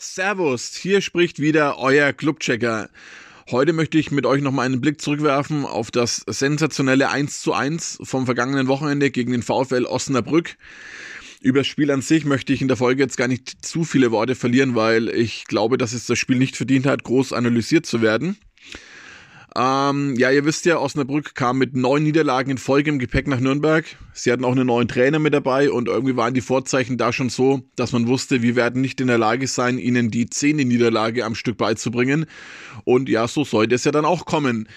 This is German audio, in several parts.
Servus, hier spricht wieder euer Clubchecker. Heute möchte ich mit euch nochmal einen Blick zurückwerfen auf das sensationelle 1 zu 1 vom vergangenen Wochenende gegen den VfL Osnabrück. Über das Spiel an sich möchte ich in der Folge jetzt gar nicht zu viele Worte verlieren, weil ich glaube, dass es das Spiel nicht verdient hat, groß analysiert zu werden. Ähm, ja, ihr wisst ja, Osnabrück kam mit neun Niederlagen in Folge im Gepäck nach Nürnberg. Sie hatten auch einen neuen Trainer mit dabei und irgendwie waren die Vorzeichen da schon so, dass man wusste, wir werden nicht in der Lage sein, ihnen die zehnte Niederlage am Stück beizubringen. Und ja, so sollte es ja dann auch kommen.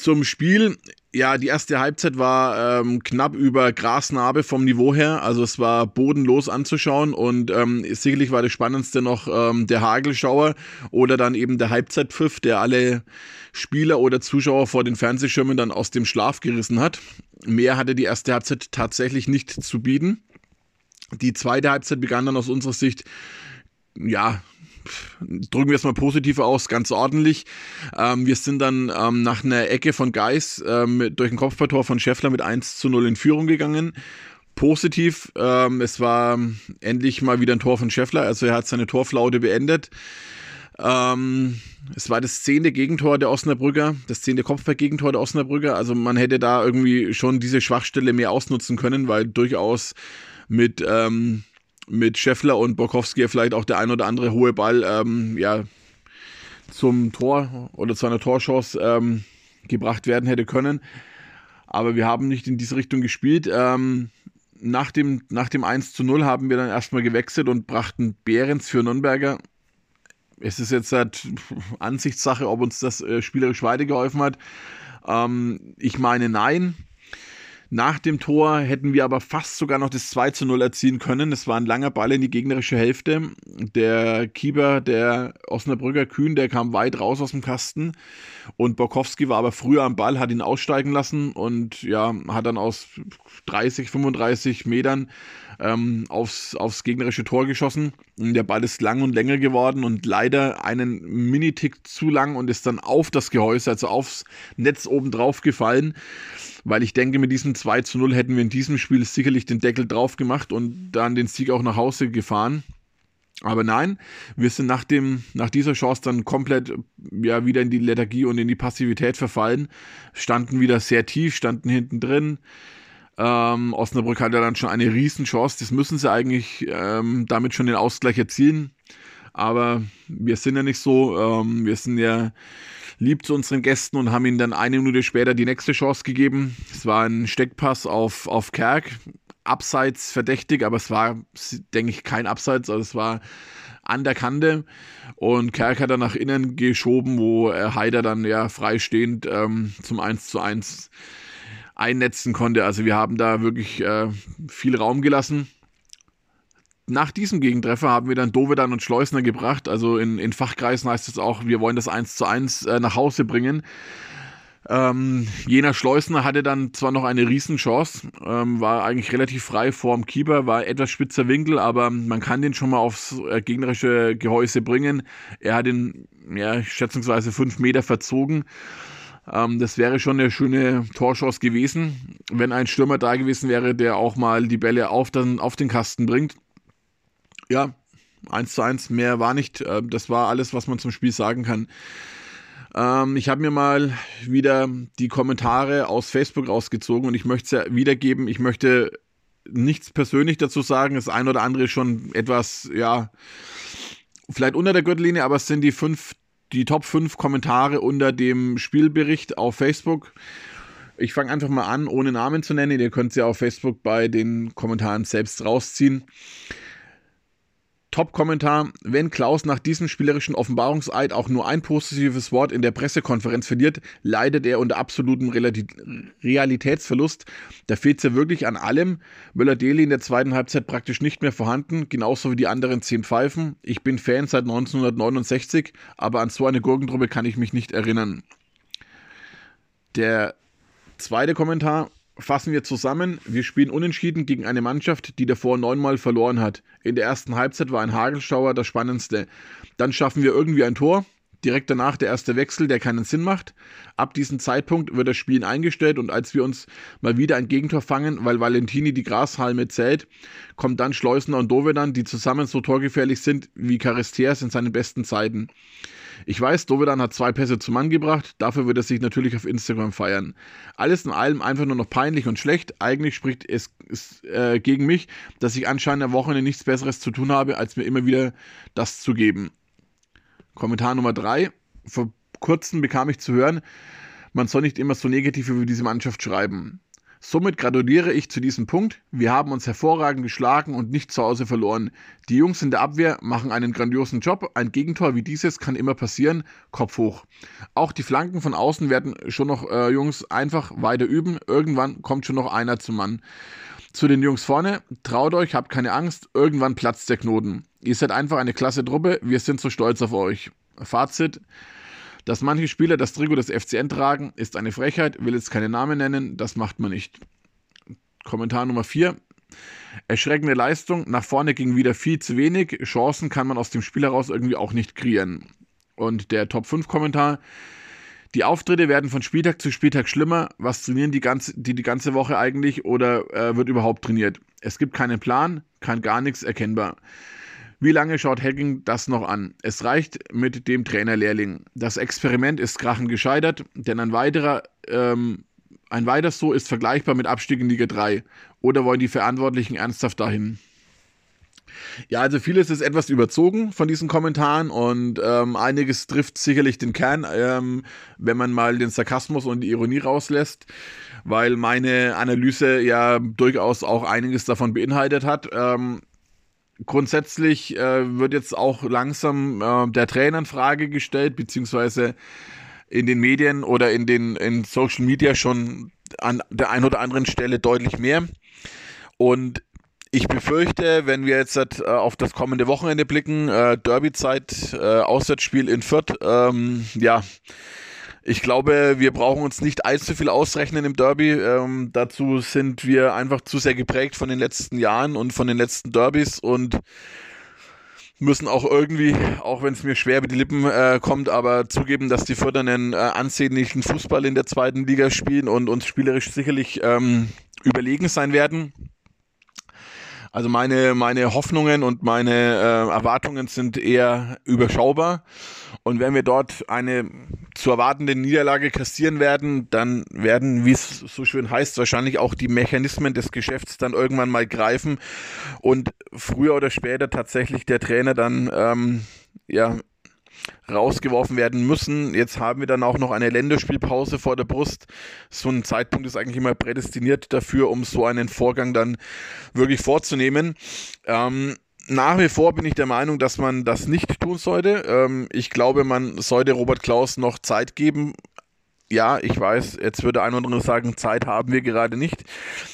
Zum Spiel, ja, die erste Halbzeit war ähm, knapp über Grasnarbe vom Niveau her. Also es war bodenlos anzuschauen und ähm, sicherlich war das Spannendste noch ähm, der Hagelschauer oder dann eben der Halbzeitpfiff, der alle Spieler oder Zuschauer vor den Fernsehschirmen dann aus dem Schlaf gerissen hat. Mehr hatte die erste Halbzeit tatsächlich nicht zu bieten. Die zweite Halbzeit begann dann aus unserer Sicht, ja, drücken wir es mal positiv aus, ganz ordentlich. Ähm, wir sind dann ähm, nach einer Ecke von Geis ähm, durch ein Kopfballtor von Scheffler mit 1 zu 0 in Führung gegangen. Positiv, ähm, es war endlich mal wieder ein Tor von Scheffler, also er hat seine Torflaute beendet. Ähm, es war das zehnte Gegentor der Osnabrücker, das zehnte Kopfball-Gegentor der Osnabrücker. Also man hätte da irgendwie schon diese Schwachstelle mehr ausnutzen können, weil durchaus mit, ähm, mit Scheffler und Borkowski vielleicht auch der ein oder andere hohe Ball ähm, ja, zum Tor oder zu einer Torchance ähm, gebracht werden hätte können. Aber wir haben nicht in diese Richtung gespielt. Ähm, nach, dem, nach dem 1 zu 0 haben wir dann erstmal gewechselt und brachten Behrens für Nürnberger es ist jetzt halt Ansichtssache, ob uns das äh, spielerisch weitergeholfen hat. Ähm, ich meine, nein. Nach dem Tor hätten wir aber fast sogar noch das 2 zu 0 erzielen können. Es war ein langer Ball in die gegnerische Hälfte. Der Keeper, der Osnabrücker Kühn, der kam weit raus aus dem Kasten. Und Borkowski war aber früher am Ball, hat ihn aussteigen lassen und ja, hat dann aus 30, 35 Metern ähm, aufs, aufs gegnerische Tor geschossen. Der Ball ist lang und länger geworden und leider einen Minitick zu lang und ist dann auf das Gehäuse, also aufs Netz oben drauf gefallen. Weil ich denke, mit diesem 2 zu 0 hätten wir in diesem Spiel sicherlich den Deckel drauf gemacht und dann den Sieg auch nach Hause gefahren. Aber nein, wir sind nach, dem, nach dieser Chance dann komplett ja, wieder in die Lethargie und in die Passivität verfallen, standen wieder sehr tief, standen hinten drin, ähm, Osnabrück hat ja dann schon eine Riesenchance. Das müssen sie eigentlich ähm, damit schon den Ausgleich erzielen. Aber wir sind ja nicht so. Ähm, wir sind ja lieb zu unseren Gästen und haben ihnen dann eine Minute später die nächste Chance gegeben. Es war ein Steckpass auf, auf Kerk. Abseits verdächtig, aber es war, denke ich, kein Abseits. Also es war an der Kante und Kerk hat dann nach innen geschoben, wo Heider dann ja freistehend ähm, zum 1 zu 1 einnetzen konnte. Also wir haben da wirklich äh, viel Raum gelassen. Nach diesem Gegentreffer haben wir dann Dovedan und Schleusner gebracht. Also in, in Fachkreisen heißt es auch, wir wollen das 1 zu 1 äh, nach Hause bringen. Ähm, jener Schleusner hatte dann zwar noch eine Riesenchance, ähm, war eigentlich relativ frei vorm Keeper, war etwas spitzer Winkel, aber man kann den schon mal aufs äh, gegnerische Gehäuse bringen. Er hat ihn ja, schätzungsweise fünf Meter verzogen. Ähm, das wäre schon eine schöne Torchance gewesen, wenn ein Stürmer da gewesen wäre, der auch mal die Bälle auf den, auf den Kasten bringt. Ja, 1 zu 1, mehr war nicht. Äh, das war alles, was man zum Spiel sagen kann. Ähm, ich habe mir mal wieder die Kommentare aus Facebook rausgezogen und ich möchte es ja wiedergeben. Ich möchte nichts persönlich dazu sagen. Das ein oder andere ist schon etwas, ja, vielleicht unter der Gürtellinie, aber es sind die fünf die Top 5 Kommentare unter dem Spielbericht auf Facebook. Ich fange einfach mal an, ohne Namen zu nennen. Ihr könnt sie auf Facebook bei den Kommentaren selbst rausziehen. Top-Kommentar. Wenn Klaus nach diesem spielerischen Offenbarungseid auch nur ein positives Wort in der Pressekonferenz verliert, leidet er unter absolutem Realitätsverlust. Da fehlt es ja wirklich an allem. Möller-Deli in der zweiten Halbzeit praktisch nicht mehr vorhanden, genauso wie die anderen zehn Pfeifen. Ich bin Fan seit 1969, aber an so eine Gurkentruppe kann ich mich nicht erinnern. Der zweite Kommentar. Fassen wir zusammen, wir spielen unentschieden gegen eine Mannschaft, die davor neunmal verloren hat. In der ersten Halbzeit war ein Hagelschauer das Spannendste. Dann schaffen wir irgendwie ein Tor, Direkt danach der erste Wechsel, der keinen Sinn macht. Ab diesem Zeitpunkt wird das Spiel eingestellt und als wir uns mal wieder ein Gegentor fangen, weil Valentini die Grashalme zählt, kommt dann Schleusner und Dovedan, die zusammen so torgefährlich sind wie Charisteas in seinen besten Zeiten. Ich weiß, Dovedan hat zwei Pässe zum Mann gebracht, dafür wird er sich natürlich auf Instagram feiern. Alles in allem einfach nur noch peinlich und schlecht. Eigentlich spricht es, es äh, gegen mich, dass ich anscheinend am Wochenende nichts Besseres zu tun habe, als mir immer wieder das zu geben. Kommentar Nummer drei. Vor kurzem bekam ich zu hören, man soll nicht immer so negativ über diese Mannschaft schreiben. Somit gratuliere ich zu diesem Punkt. Wir haben uns hervorragend geschlagen und nicht zu Hause verloren. Die Jungs in der Abwehr machen einen grandiosen Job. Ein Gegentor wie dieses kann immer passieren. Kopf hoch. Auch die Flanken von außen werden schon noch, äh, Jungs, einfach weiter üben. Irgendwann kommt schon noch einer zum Mann. Zu den Jungs vorne, traut euch, habt keine Angst, irgendwann platzt der Knoten. Ihr seid einfach eine klasse Truppe, wir sind so stolz auf euch. Fazit, dass manche Spieler das Trikot des FCN tragen, ist eine Frechheit, will jetzt keine Namen nennen, das macht man nicht. Kommentar Nummer 4. Erschreckende Leistung, nach vorne ging wieder viel zu wenig, Chancen kann man aus dem Spiel heraus irgendwie auch nicht kreieren. Und der Top 5 Kommentar. Die Auftritte werden von Spieltag zu Spieltag schlimmer. Was trainieren die ganze, die, die ganze Woche eigentlich oder äh, wird überhaupt trainiert? Es gibt keinen Plan, kann gar nichts erkennbar. Wie lange schaut Hacking das noch an? Es reicht mit dem Trainerlehrling. Das Experiment ist krachend gescheitert, denn ein weiterer, ähm, ein weiteres so ist vergleichbar mit Abstieg in Liga 3. Oder wollen die Verantwortlichen ernsthaft dahin? Ja, also vieles ist etwas überzogen von diesen Kommentaren und ähm, einiges trifft sicherlich den Kern, ähm, wenn man mal den Sarkasmus und die Ironie rauslässt, weil meine Analyse ja durchaus auch einiges davon beinhaltet hat. Ähm, grundsätzlich äh, wird jetzt auch langsam äh, der Trainer in Frage gestellt, beziehungsweise in den Medien oder in den in Social Media schon an der einen oder anderen Stelle deutlich mehr. Und ich befürchte, wenn wir jetzt äh, auf das kommende Wochenende blicken, äh, Derby-Zeit, äh, Auswärtsspiel in Fürth, ähm, ja, ich glaube, wir brauchen uns nicht allzu viel ausrechnen im Derby. Ähm, dazu sind wir einfach zu sehr geprägt von den letzten Jahren und von den letzten Derbys und müssen auch irgendwie, auch wenn es mir schwer über die Lippen äh, kommt, aber zugeben, dass die Fürther einen äh, ansehnlichen Fußball in der zweiten Liga spielen und uns spielerisch sicherlich ähm, überlegen sein werden. Also meine, meine Hoffnungen und meine äh, Erwartungen sind eher überschaubar. Und wenn wir dort eine zu erwartende Niederlage kassieren werden, dann werden, wie es so schön heißt, wahrscheinlich auch die Mechanismen des Geschäfts dann irgendwann mal greifen und früher oder später tatsächlich der Trainer dann ähm, ja rausgeworfen werden müssen. Jetzt haben wir dann auch noch eine Länderspielpause vor der Brust. So ein Zeitpunkt ist eigentlich immer prädestiniert dafür, um so einen Vorgang dann wirklich vorzunehmen. Ähm, nach wie vor bin ich der Meinung, dass man das nicht tun sollte. Ähm, ich glaube, man sollte Robert Klaus noch Zeit geben, ja, ich weiß, jetzt würde ein oder andere sagen, Zeit haben wir gerade nicht.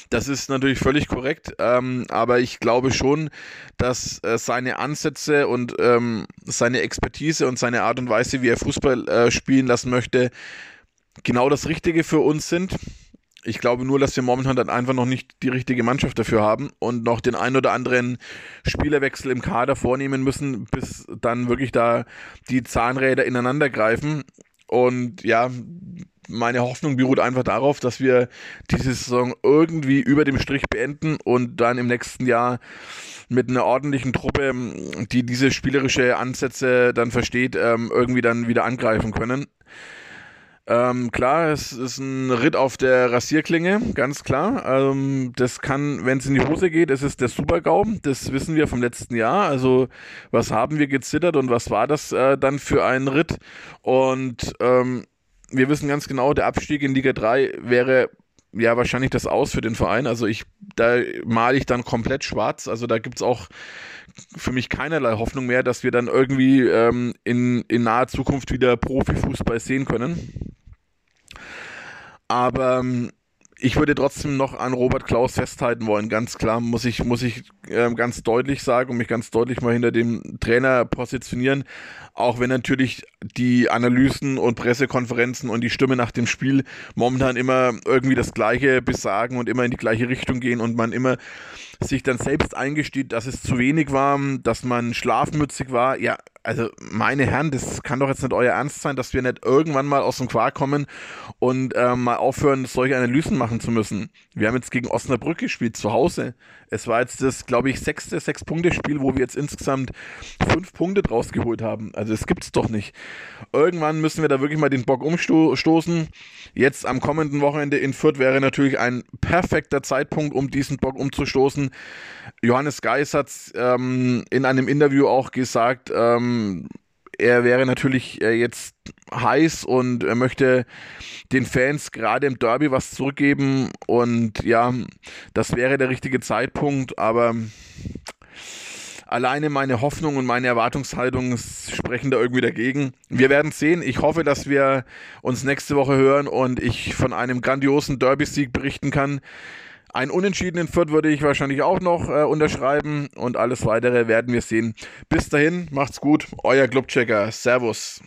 Das ist natürlich völlig korrekt, ähm, aber ich glaube schon, dass äh, seine Ansätze und ähm, seine Expertise und seine Art und Weise, wie er Fußball äh, spielen lassen möchte, genau das Richtige für uns sind. Ich glaube nur, dass wir momentan dann einfach noch nicht die richtige Mannschaft dafür haben und noch den ein oder anderen Spielerwechsel im Kader vornehmen müssen, bis dann wirklich da die Zahnräder ineinander greifen. Und ja, meine Hoffnung beruht einfach darauf, dass wir diese Saison irgendwie über dem Strich beenden und dann im nächsten Jahr mit einer ordentlichen Truppe, die diese spielerische Ansätze dann versteht, ähm, irgendwie dann wieder angreifen können. Ähm, klar, es ist ein Ritt auf der Rasierklinge, ganz klar. Ähm, das kann, wenn es in die Hose geht, es ist der Supergau. Das wissen wir vom letzten Jahr. Also, was haben wir gezittert und was war das äh, dann für ein Ritt? Und ähm, wir wissen ganz genau, der Abstieg in Liga 3 wäre ja wahrscheinlich das Aus für den Verein. Also ich, da male ich dann komplett schwarz. Also da gibt es auch für mich keinerlei Hoffnung mehr, dass wir dann irgendwie ähm, in, in naher Zukunft wieder Profifußball sehen können. Aber ähm, ich würde trotzdem noch an Robert Klaus festhalten wollen. Ganz klar muss ich, muss ich äh, ganz deutlich sagen und mich ganz deutlich mal hinter dem Trainer positionieren. Auch wenn natürlich die Analysen und Pressekonferenzen und die Stimme nach dem Spiel momentan immer irgendwie das Gleiche besagen und immer in die gleiche Richtung gehen und man immer sich dann selbst eingesteht, dass es zu wenig war, dass man schlafmützig war. Ja, also meine Herren, das kann doch jetzt nicht euer Ernst sein, dass wir nicht irgendwann mal aus dem Quark kommen und äh, mal aufhören, solche Analysen machen zu müssen. Wir haben jetzt gegen Osnabrück gespielt, zu Hause. Es war jetzt das, glaube ich, sechste Sechs-Punkte-Spiel, wo wir jetzt insgesamt fünf Punkte draus geholt haben. Also das gibt's doch nicht. Irgendwann müssen wir da wirklich mal den Bock umstoßen. Jetzt am kommenden Wochenende in Fürth wäre natürlich ein perfekter Zeitpunkt, um diesen Bock umzustoßen. Johannes Geis hat ähm, in einem Interview auch gesagt, ähm, er wäre natürlich äh, jetzt heiß und er möchte den Fans gerade im Derby was zurückgeben und ja, das wäre der richtige Zeitpunkt, aber alleine meine Hoffnung und meine Erwartungshaltung sprechen da irgendwie dagegen. Wir werden sehen. Ich hoffe, dass wir uns nächste Woche hören und ich von einem grandiosen Derby-Sieg berichten kann. Ein Unentschieden in Fürth würde ich wahrscheinlich auch noch äh, unterschreiben und alles weitere werden wir sehen. Bis dahin, macht's gut, euer Clubchecker. Servus.